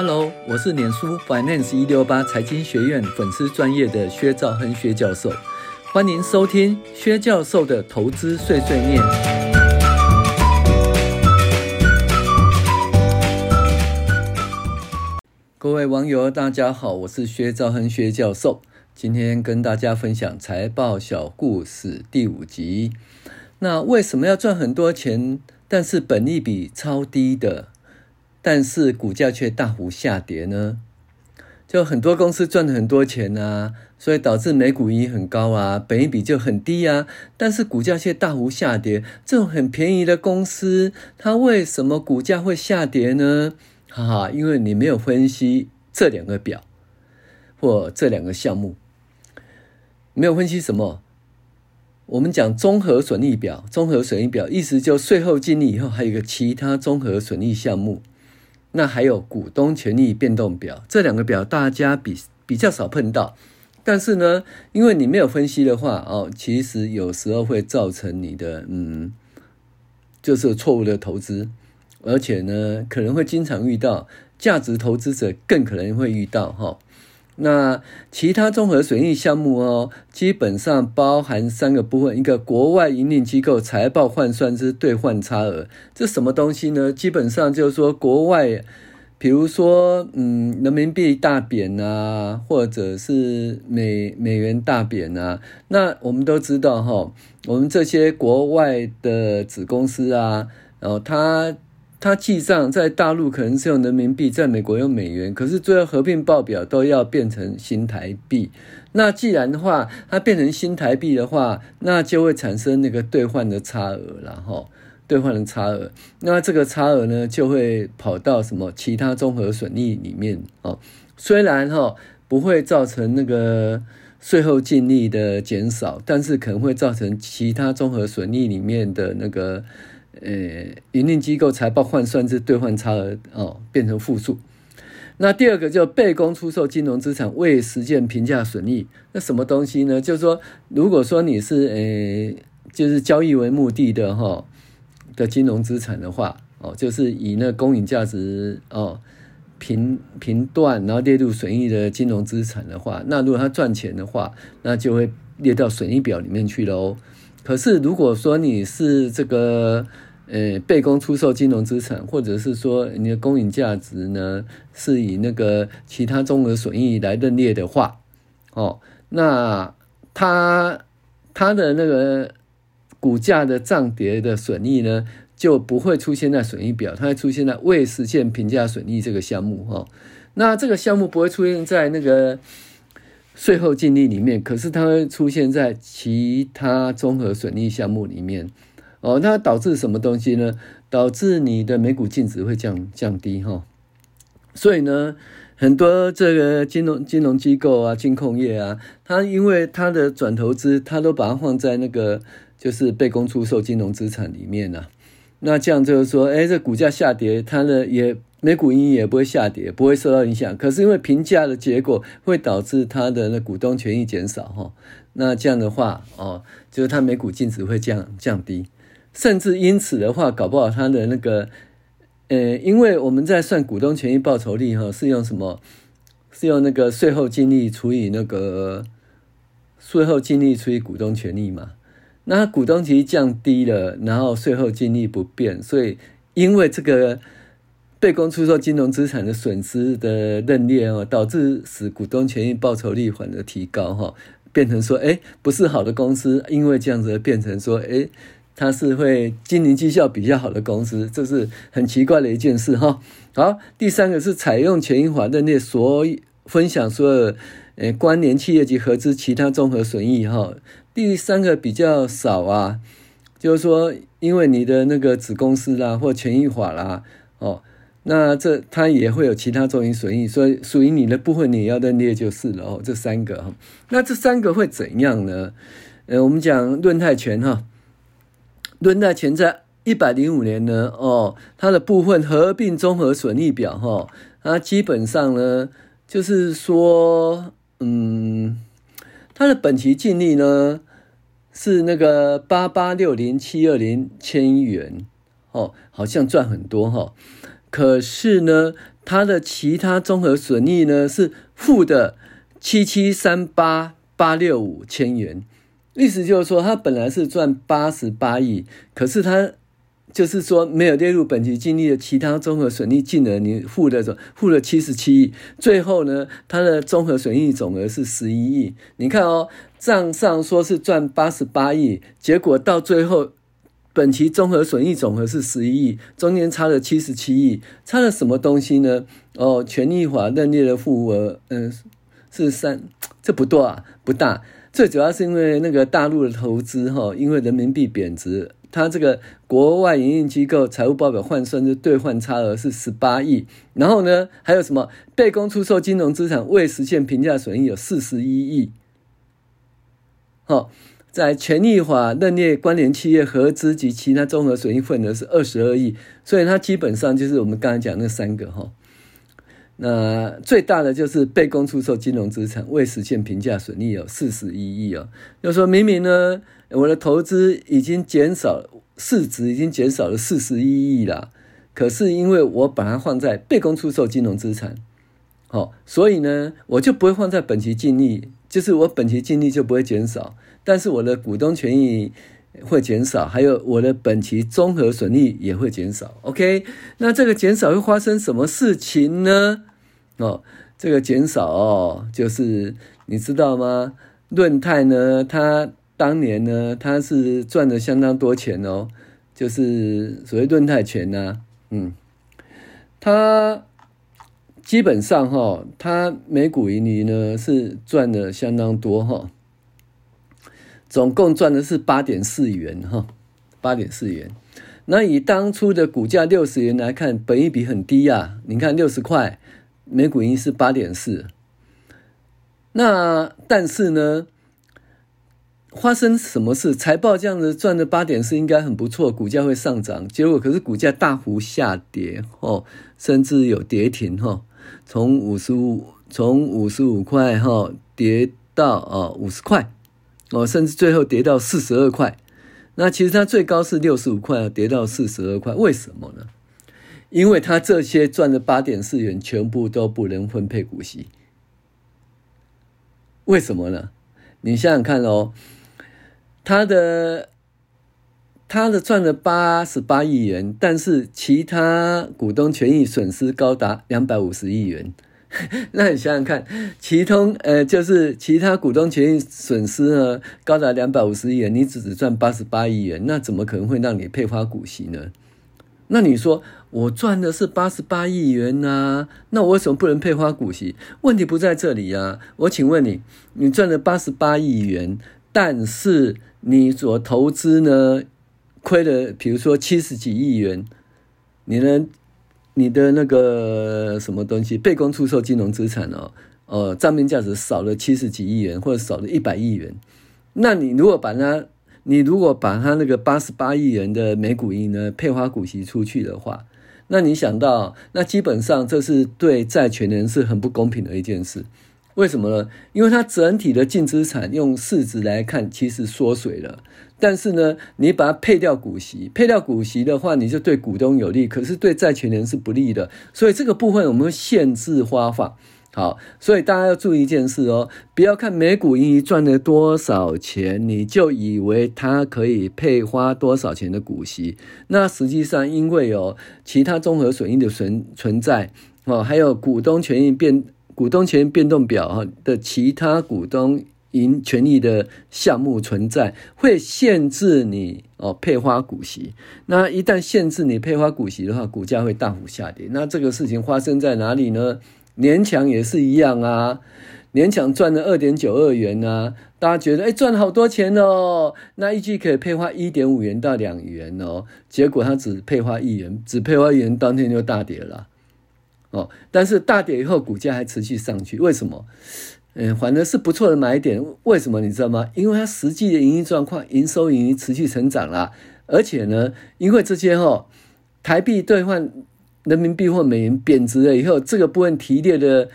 Hello，我是脸书 Finance 一六八财经学院粉丝专业的薛兆亨薛教授，欢迎收听薛教授的投资碎碎念。各位网友，大家好，我是薛兆亨薛教授，今天跟大家分享财报小故事第五集。那为什么要赚很多钱，但是本利比超低的？但是股价却大幅下跌呢？就很多公司赚了很多钱啊，所以导致每股盈很高啊，本益比就很低啊，但是股价却大幅下跌。这种很便宜的公司，它为什么股价会下跌呢？哈哈，因为你没有分析这两个表或这两个项目，没有分析什么？我们讲综合损益表，综合损益表意思就税后净利以后还有一个其他综合损益项目。那还有股东权益变动表，这两个表大家比比较少碰到，但是呢，因为你没有分析的话，哦，其实有时候会造成你的嗯，就是错误的投资，而且呢，可能会经常遇到，价值投资者更可能会遇到哈。那其他综合损益项目哦，基本上包含三个部分：一个国外营运机构财报换算之兑换差额，这什么东西呢？基本上就是说国外，比如说嗯，人民币大贬啊，或者是美美元大贬啊。那我们都知道哈，我们这些国外的子公司啊，然后它。它记账在大陆可能是用人民币，在美国用美元，可是最后合并报表都要变成新台币。那既然的话，它变成新台币的话，那就会产生那个兑换的差额，然后兑换的差额，那这个差额呢，就会跑到什么其他综合损益里面哦。虽然哈不会造成那个税后净利的减少，但是可能会造成其他综合损益里面的那个。呃，营运机构财报换算之兑换差额哦，变成负数。那第二个就被公出售金融资产未实现评价损益，那什么东西呢？就是说，如果说你是呃，就是交易为目的的哈、的金融资产的话，哦，就是以那公允价值哦评评断，然后列入损益的金融资产的话，那如果它赚钱的话，那就会列到损益表里面去了哦。可是如果说你是这个。呃，被公出售金融资产，或者是说你的公允价值呢，是以那个其他综合损益来认列的话，哦，那它它的那个股价的涨跌的损益呢，就不会出现在损益表，它会出现在未实现评价损益这个项目，哈、哦，那这个项目不会出现在那个税后净利里面，可是它会出现在其他综合损益项目里面。哦，那导致什么东西呢？导致你的每股净值会降降低哈。所以呢，很多这个金融金融机构啊、金控业啊，它因为它的转投资，它都把它放在那个就是被公出售金融资产里面啊。那这样就是说，哎，这股价下跌，它的也每股盈余也不会下跌，不会受到影响。可是因为评价的结果会导致它的那股东权益减少哈。那这样的话，哦，就是它每股净值会降降低。甚至因此的话，搞不好他的那个，呃，因为我们在算股东权益报酬率哈，是用什么？是用那个税后净利除以那个税后净利除以股东权益嘛？那股东其实降低了，然后税后净利不变，所以因为这个被公出售金融资产的损失的认列哦，导致使股东权益报酬率反而提高哈，变成说，哎，不是好的公司，因为这样子变成说，哎。它是会经营绩效比较好的公司，这是很奇怪的一件事哈。好，第三个是采用权益法的列所分享所有呃关联企业及合资其他综合损益哈。第三个比较少啊，就是说因为你的那个子公司啦或权益法啦哦，那这它也会有其他综合损益，所以属于你的部分你要认列就是了哦。这三个哈，那这三个会怎样呢？呃，我们讲论泰全哈。润泰全在一百零五年呢，哦，它的部分合并综合损益表哈，它基本上呢，就是说，嗯，它的本期净利呢是那个八八六零七二零千元，哦，好像赚很多哈，可是呢，它的其他综合损益呢是负的七七三八八六五千元，意思就是说，他本来是赚八十八亿，可是他就是说没有列入本期净利的其他综合损益净额，你负的负了七十七亿，最后呢，它的综合损益总额是十一亿。你看哦，账上说是赚八十八亿，结果到最后。本期综合损益总额是十一亿，中间差了七十七亿，差了什么东西呢？哦，权益法认列的负额，嗯，是三，这不多啊，不大。最主要是因为那个大陆的投资哈，因为人民币贬值，它这个国外营运机构财务报表换算的兑换差额是十八亿。然后呢，还有什么被公出售金融资产未实现评价损益有四十一亿。好。在权益法认列关联企业合资及其他综合损益份额是二十二亿，所以它基本上就是我们刚才讲那三个哈。那最大的就是被公出售金融资产未实现评价损益有四十一亿哦。就说明明呢，我的投资已经减少，市值已经减少了四十一亿了，可是因为我把它放在被公出售金融资产，好，所以呢，我就不会放在本期净利，就是我本期净利就不会减少。但是我的股东权益会减少，还有我的本期综合损益也会减少。OK，那这个减少会发生什么事情呢？哦，这个减少哦，就是你知道吗？润泰呢，它当年呢，它是赚了相当多钱哦，就是所谓润泰全呐，嗯，它基本上哈，它每股盈余呢是赚了相当多哈。总共赚的是八点四元哈，八点四元。那以当初的股价六十元来看，本益比很低啊。你看六十块，每股盈是八点四。那但是呢，发生什么事？财报这样子赚的八点四应该很不错，股价会上涨。结果可是股价大幅下跌哦，甚至有跌停哈，从五十五从五十五块哈跌到啊五十块。哦，甚至最后跌到四十二块，那其实它最高是六十五块，跌到四十二块，为什么呢？因为他这些赚的八点四元全部都不能分配股息，为什么呢？你想想看哦，他的他的赚了八十八亿元，但是其他股东权益损失高达两百五十亿元。那你想想看，其中呃，就是其他股东权益损失呢，高达两百五十亿元，你只只赚八十八亿元，那怎么可能会让你配发股息呢？那你说我赚的是八十八亿元啊，那我为什么不能配发股息？问题不在这里啊！我请问你，你赚了八十八亿元，但是你所投资呢，亏了，比如说七十几亿元，你呢？你的那个什么东西被公出售金融资产哦，呃，账面价值少了七十几亿元，或者少了一百亿元，那你如果把它，你如果把它那个八十八亿元的每股盈呢配发股息出去的话，那你想到，那基本上这是对债权人是很不公平的一件事。为什么呢？因为它整体的净资产用市值来看，其实缩水了。但是呢，你把它配掉股息，配掉股息的话，你就对股东有利，可是对债权人是不利的。所以这个部分我们会限制发放。好，所以大家要注意一件事哦，不要看每股盈余赚了多少钱，你就以为它可以配发多少钱的股息。那实际上，因为有其他综合损益的存存在哦，还有股东权益变。股东权益变动表哈的其他股东盈权益的项目存在，会限制你哦配发股息。那一旦限制你配发股息的话，股价会大幅下跌。那这个事情发生在哪里呢？年强也是一样啊，年强赚了二点九二元啊，大家觉得哎赚了好多钱哦，那一季可以配发一点五元到两元哦，结果它只配发一元，只配发一元，当天就大跌了。哦，但是大跌以后，股价还持续上去，为什么？嗯，反正是不错的买点。为什么你知道吗？因为它实际的营运状况，营收盈余持续成长了，而且呢，因为这些哈台币兑换人民币或美元贬值了以后，这个部分提列的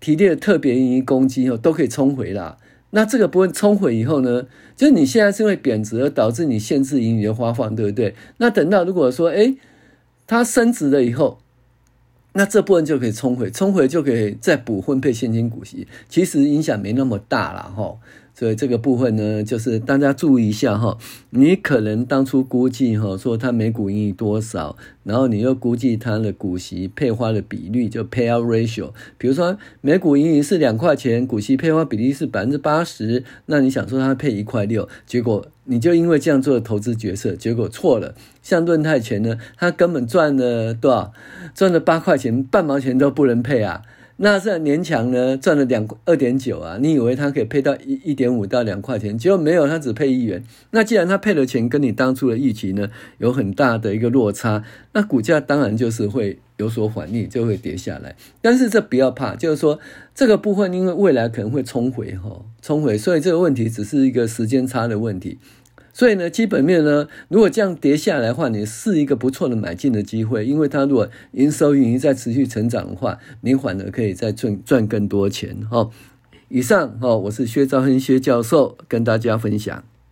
提列的特别盈余公积哦都可以冲回了。那这个部分冲回以后呢，就是你现在是因为贬值而导致你限制盈余的发放，对不对？那等到如果说哎它升值了以后。那这部分就可以冲回，冲回就可以再补分配现金股息，其实影响没那么大了哈。所以这个部分呢，就是大家注意一下哈，你可能当初估计哈，说它每股盈余多少，然后你又估计它的股息配发的比率，就 payout ratio，比如说每股盈余是两块钱，股息配发比例是百分之八十，那你想说它配一块六，结果你就因为这样做的投资决策，结果错了。像润泰全呢，它根本赚了多少？赚了八块钱，半毛钱都不能配啊。那这年强呢，赚了两二点九啊，你以为他可以配到一一点五到两块钱，结果没有，他只配一元。那既然他配的钱跟你当初的预期呢有很大的一个落差，那股价当然就是会有所反应，就会跌下来。但是这不要怕，就是说这个部分因为未来可能会冲回哈，冲回，所以这个问题只是一个时间差的问题。所以呢，基本面呢，如果这样跌下来的话，你是一个不错的买进的机会，因为它如果营收运营在持续成长的话，你反而可以再赚赚更多钱哈。以上哈，我是薛兆亨薛教授，跟大家分享。